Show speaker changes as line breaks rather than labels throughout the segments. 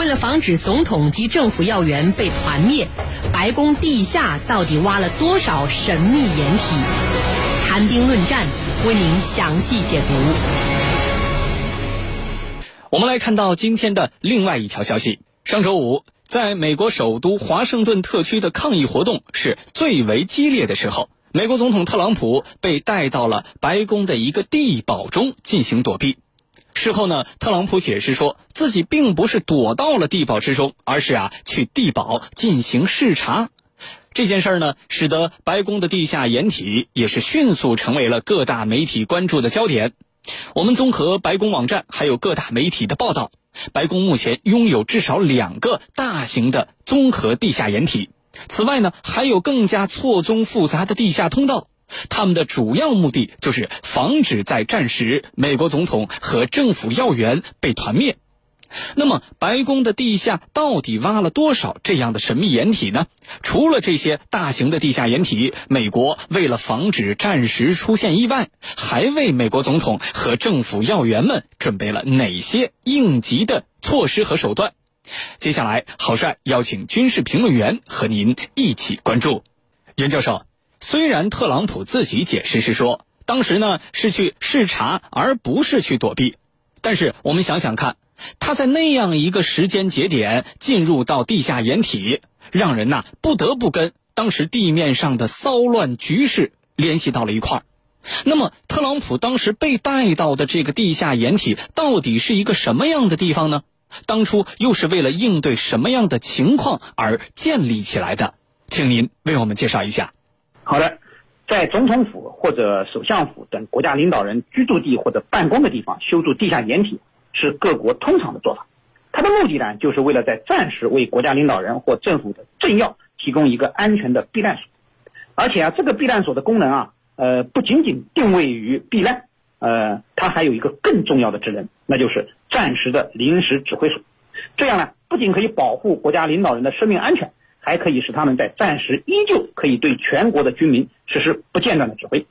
为了防止总统及政府要员被团灭，白宫地下到底挖了多少神秘掩体？谈兵论战，为您详细解读。
我们来看到今天的另外一条消息：上周五，在美国首都华盛顿特区的抗议活动是最为激烈的时候，美国总统特朗普被带到了白宫的一个地堡中进行躲避。事后呢，特朗普解释说自己并不是躲到了地堡之中，而是啊去地堡进行视察。这件事儿呢，使得白宫的地下掩体也是迅速成为了各大媒体关注的焦点。我们综合白宫网站还有各大媒体的报道，白宫目前拥有至少两个大型的综合地下掩体，此外呢，还有更加错综复杂的地下通道。他们的主要目的就是防止在战时美国总统和政府要员被团灭。那么，白宫的地下到底挖了多少这样的神秘掩体呢？除了这些大型的地下掩体，美国为了防止战时出现意外，还为美国总统和政府要员们准备了哪些应急的措施和手段？接下来，郝帅邀请军事评论员和您一起关注。袁教授。虽然特朗普自己解释是说，当时呢是去视察，而不是去躲避，但是我们想想看，他在那样一个时间节点进入到地下掩体，让人呐不得不跟当时地面上的骚乱局势联系到了一块儿。那么，特朗普当时被带到的这个地下掩体到底是一个什么样的地方呢？当初又是为了应对什么样的情况而建立起来的？请您为我们介绍一下。
好的，在总统府或者首相府等国家领导人居住地或者办公的地方修筑地下掩体，是各国通常的做法。它的目的呢，就是为了在战时为国家领导人或政府的政要提供一个安全的避难所。而且啊，这个避难所的功能啊，呃，不仅仅定位于避难，呃，它还有一个更重要的职能，那就是战时的临时指挥所。这样呢，不仅可以保护国家领导人的生命安全。还可以使他们在战时依旧可以对全国的军民实施不间断的指挥。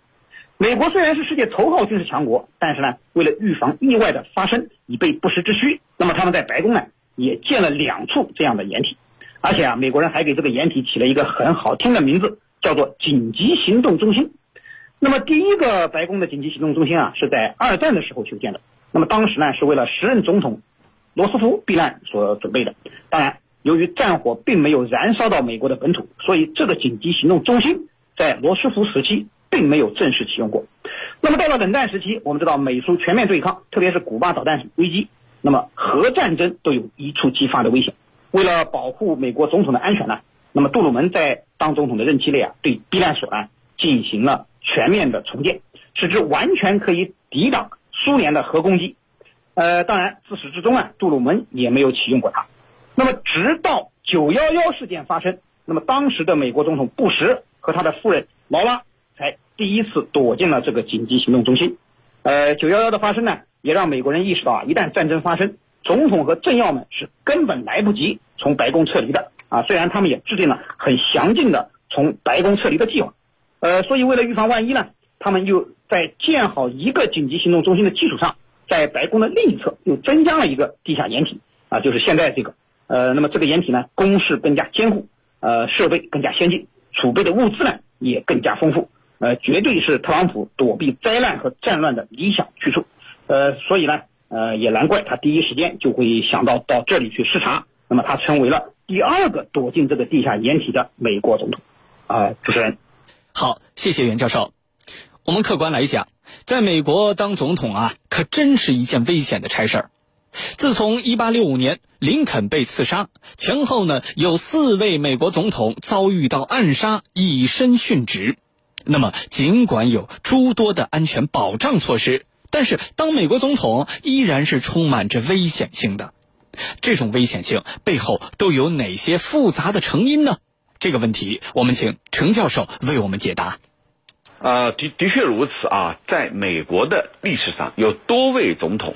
美国虽然是世界头号军事强国，但是呢，为了预防意外的发生，以备不时之需，那么他们在白宫呢也建了两处这样的掩体，而且啊，美国人还给这个掩体起了一个很好听的名字，叫做紧急行动中心。那么第一个白宫的紧急行动中心啊，是在二战的时候修建的，那么当时呢是为了时任总统罗斯福避难所准备的，当然。由于战火并没有燃烧到美国的本土，所以这个紧急行动中心在罗斯福时期并没有正式启用过。那么到了冷战时期，我们知道美苏全面对抗，特别是古巴导弹危机，那么核战争都有一触即发的危险。为了保护美国总统的安全呢，那么杜鲁门在当总统的任期内啊，对避难所呢进行了全面的重建，使之完全可以抵挡苏联的核攻击。呃，当然自始至终啊，杜鲁门也没有启用过它。那么，直到九幺幺事件发生，那么当时的美国总统布什和他的夫人劳拉才第一次躲进了这个紧急行动中心。呃，九幺幺的发生呢，也让美国人意识到啊，一旦战争发生，总统和政要们是根本来不及从白宫撤离的啊。虽然他们也制定了很详尽的从白宫撤离的计划，呃，所以为了预防万一呢，他们又在建好一个紧急行动中心的基础上，在白宫的另一侧又增加了一个地下掩体啊，就是现在这个。呃，那么这个掩体呢，工事更加坚固，呃，设备更加先进，储备的物资呢也更加丰富，呃，绝对是特朗普躲避灾难和战乱的理想去处，呃，所以呢，呃，也难怪他第一时间就会想到到这里去视察，那么他成为了第二个躲进这个地下掩体的美国总统，啊，主持人，
好，谢谢袁教授。我们客观来讲，在美国当总统啊，可真是一件危险的差事儿。自从1865年林肯被刺杀前后呢，有四位美国总统遭遇到暗杀，以身殉职。那么，尽管有诸多的安全保障措施，但是当美国总统依然是充满着危险性的。这种危险性背后都有哪些复杂的成因呢？这个问题，我们请程教授为我们解答。
啊，的的确如此啊，在美国的历史上有多位总统。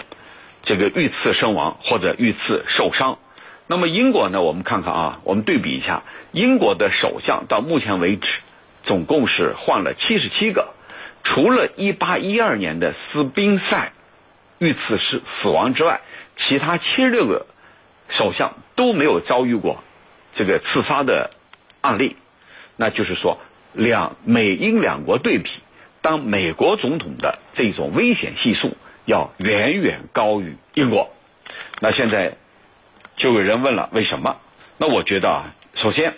这个遇刺身亡或者遇刺受伤，那么英国呢？我们看看啊，我们对比一下，英国的首相到目前为止总共是换了七十七个，除了一八一二年的斯宾塞遇刺是死亡之外，其他七十六个首相都没有遭遇过这个刺杀的案例，那就是说两美英两国对比，当美国总统的这种危险系数要远远高于英国。那现在就有人问了，为什么？那我觉得啊，首先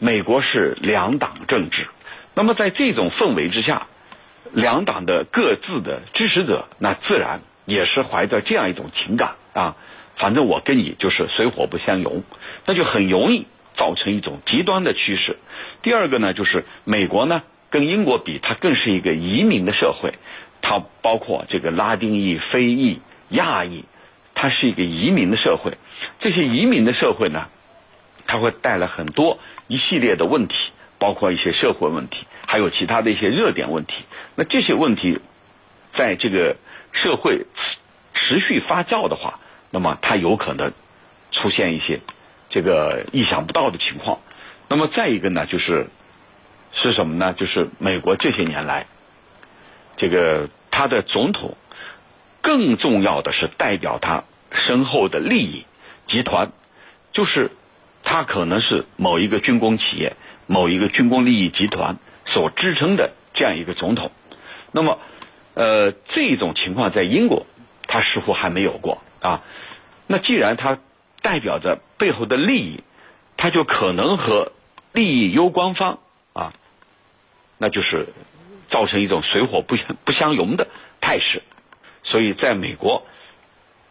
美国是两党政治，那么在这种氛围之下，两党的各自的支持者，那自然也是怀着这样一种情感啊。反正我跟你就是水火不相容，那就很容易造成一种极端的趋势。第二个呢，就是美国呢跟英国比，它更是一个移民的社会，它包括这个拉丁裔、非裔、亚裔，它是一个移民的社会。这些移民的社会呢，它会带来很多一系列的问题，包括一些社会问题，还有其他的一些热点问题。那这些问题在这个社会持续发酵的话，那么它有可能出现一些这个意想不到的情况。那么再一个呢，就是是什么呢？就是美国这些年来，这个他的总统更重要的是代表他身后的利益集团，就是他可能是某一个军工企业、某一个军工利益集团所支撑的这样一个总统。那么，呃，这种情况在英国，他似乎还没有过。啊，那既然他代表着背后的利益，他就可能和利益攸关方啊，那就是造成一种水火不相不相容的态势。所以，在美国，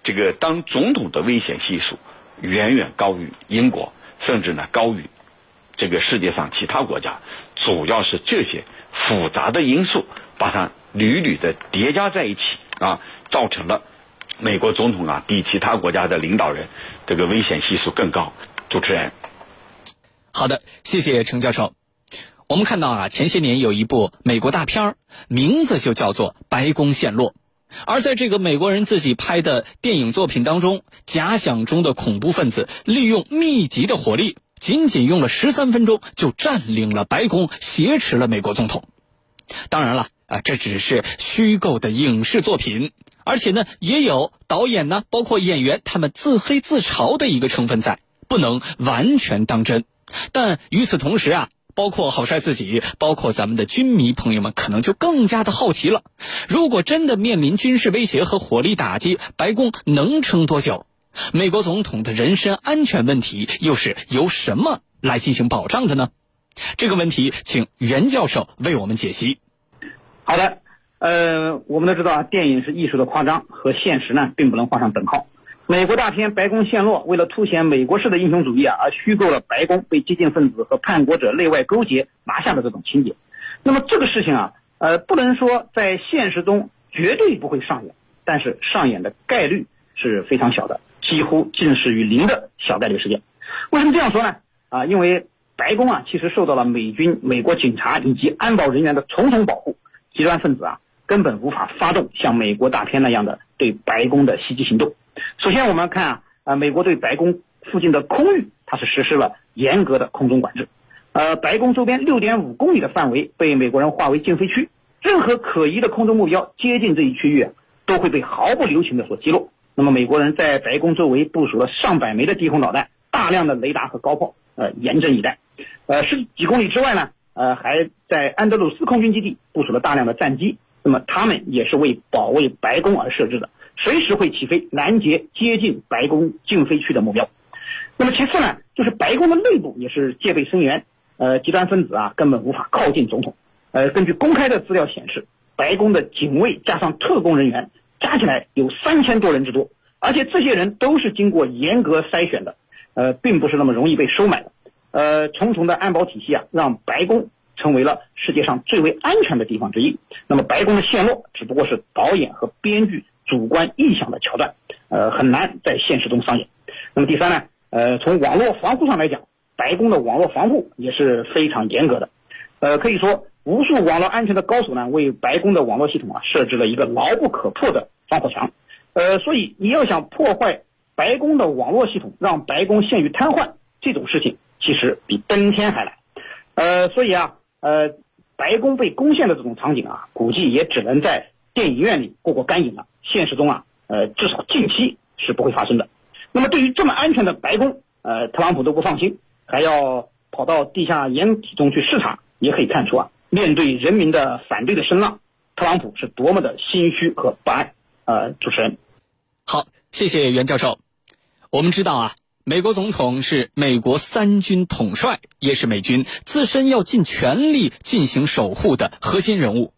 这个当总统的危险系数远远高于英国，甚至呢高于这个世界上其他国家，主要是这些复杂的因素把它屡屡的叠加在一起啊，造成了。美国总统啊，比其他国家的领导人这个危险系数更高。主持人，
好的，谢谢程教授。我们看到啊，前些年有一部美国大片儿，名字就叫做《白宫陷落》。而在这个美国人自己拍的电影作品当中，假想中的恐怖分子利用密集的火力，仅仅用了十三分钟就占领了白宫，挟持了美国总统。当然了啊，这只是虚构的影视作品。而且呢，也有导演呢，包括演员，他们自黑自嘲的一个成分在，不能完全当真。但与此同时啊，包括郝帅自己，包括咱们的军迷朋友们，可能就更加的好奇了：如果真的面临军事威胁和火力打击，白宫能撑多久？美国总统的人身安全问题又是由什么来进行保障的呢？这个问题，请袁教授为我们解析。
好的。呃，我们都知道啊，电影是艺术的夸张，和现实呢并不能画上等号。美国大片《白宫陷落》为了凸显美国式的英雄主义啊，而虚构了白宫被激进分子和叛国者内外勾结拿下的这种情节。那么这个事情啊，呃，不能说在现实中绝对不会上演，但是上演的概率是非常小的，几乎近似于零的小概率事件。为什么这样说呢？啊，因为白宫啊，其实受到了美军、美国警察以及安保人员的重重保护，极端分子啊。根本无法发动像美国大片那样的对白宫的袭击行动。首先，我们看啊，呃，美国对白宫附近的空域，它是实施了严格的空中管制。呃，白宫周边六点五公里的范围被美国人划为禁飞区，任何可疑的空中目标接近这一区域啊，都会被毫不留情的所击落。那么，美国人在白宫周围部署了上百枚的地空导弹，大量的雷达和高炮，呃，严阵以待。呃，十几公里之外呢，呃，还在安德鲁斯空军基地部署了大量的战机。那么他们也是为保卫白宫而设置的，随时会起飞拦截接近白宫禁飞区的目标。那么其次呢，就是白宫的内部也是戒备森严，呃，极端分子啊根本无法靠近总统。呃，根据公开的资料显示，白宫的警卫加上特工人员加起来有三千多人之多，而且这些人都是经过严格筛选的，呃，并不是那么容易被收买的。呃，重重的安保体系啊，让白宫。成为了世界上最为安全的地方之一。那么，白宫的陷落只不过是导演和编剧主观臆想的桥段，呃，很难在现实中上演。那么，第三呢？呃，从网络防护上来讲，白宫的网络防护也是非常严格的。呃，可以说，无数网络安全的高手呢，为白宫的网络系统啊设置了一个牢不可破的防火墙。呃，所以你要想破坏白宫的网络系统，让白宫陷于瘫痪，这种事情其实比登天还难。呃，所以啊。呃，白宫被攻陷的这种场景啊，估计也只能在电影院里过过干瘾了。现实中啊，呃，至少近期是不会发生的。那么对于这么安全的白宫，呃，特朗普都不放心，还要跑到地下掩体中去视察，也可以看出啊，面对人民的反对的声浪，特朗普是多么的心虚和不安。呃，主持人，
好，谢谢袁教授。我们知道啊。美国总统是美国三军统帅，也是美军自身要尽全力进行守护的核心人物。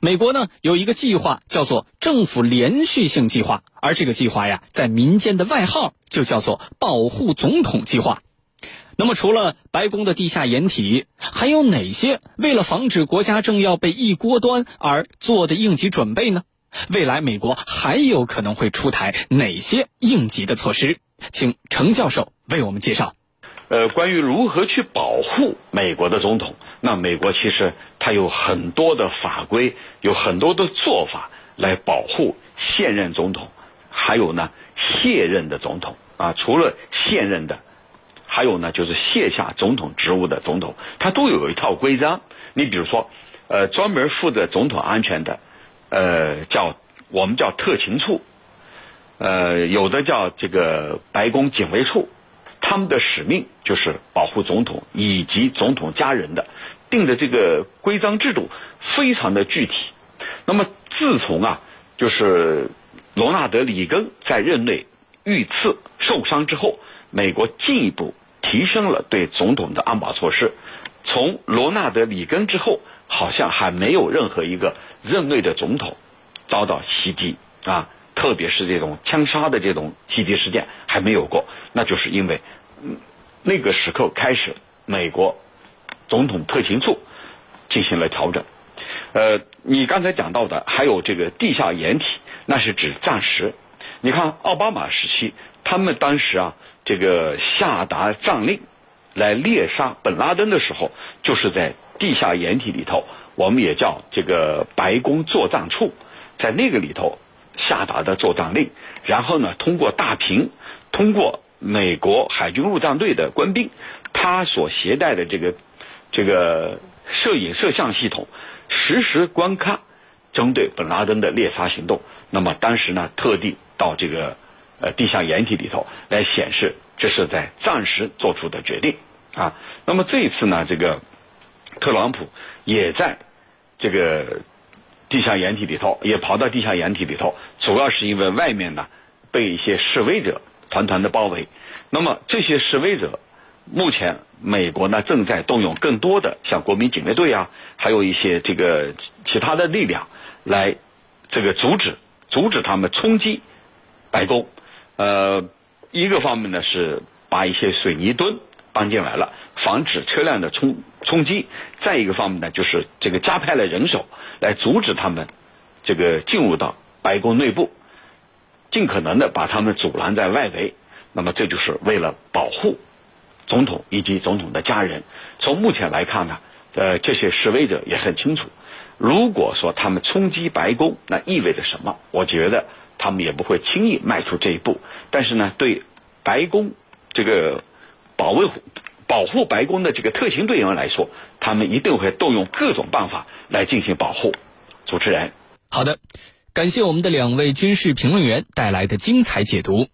美国呢有一个计划叫做政府连续性计划，而这个计划呀，在民间的外号就叫做保护总统计划。那么，除了白宫的地下掩体，还有哪些为了防止国家政要被一锅端而做的应急准备呢？未来美国还有可能会出台哪些应急的措施？请程教授为我们介绍。
呃，关于如何去保护美国的总统，那美国其实它有很多的法规，有很多的做法来保护现任总统，还有呢卸任的总统啊。除了现任的，还有呢就是卸下总统职务的总统，他都有一套规章。你比如说，呃，专门负责总统安全的，呃，叫我们叫特勤处。呃，有的叫这个白宫警卫处，他们的使命就是保护总统以及总统家人的，定的这个规章制度非常的具体。那么自从啊，就是罗纳德里根在任内遇刺受伤之后，美国进一步提升了对总统的安保措施。从罗纳德里根之后，好像还没有任何一个任内的总统遭到袭击啊。特别是这种枪杀的这种袭击事件还没有过，那就是因为那个时刻开始，美国总统特勤处进行了调整。呃，你刚才讲到的还有这个地下掩体，那是指暂时。你看奥巴马时期，他们当时啊，这个下达战令来猎杀本拉登的时候，就是在地下掩体里头，我们也叫这个白宫作战处，在那个里头。下达的作战令，然后呢，通过大屏，通过美国海军陆战队的官兵，他所携带的这个这个摄影摄像系统，实时观看针对本拉登的猎杀行动。那么当时呢，特地到这个呃地下掩体里头来显示，这是在暂时做出的决定啊。那么这一次呢，这个特朗普也在这个。地下掩体里头也跑到地下掩体里头，主要是因为外面呢被一些示威者团团的包围。那么这些示威者，目前美国呢正在动用更多的像国民警卫队啊，还有一些这个其他的力量来这个阻止阻止他们冲击白宫。呃，一个方面呢是把一些水泥墩搬进来了，防止车辆的冲。冲击，再一个方面呢，就是这个加派了人手来阻止他们这个进入到白宫内部，尽可能的把他们阻拦在外围。那么这就是为了保护总统以及总统的家人。从目前来看呢，呃，这些示威者也很清楚，如果说他们冲击白宫，那意味着什么？我觉得他们也不会轻易迈出这一步。但是呢，对白宫这个保卫。保护白宫的这个特勤队员来说，他们一定会动用各种办法来进行保护。主持人，
好的，感谢我们的两位军事评论员带来的精彩解读。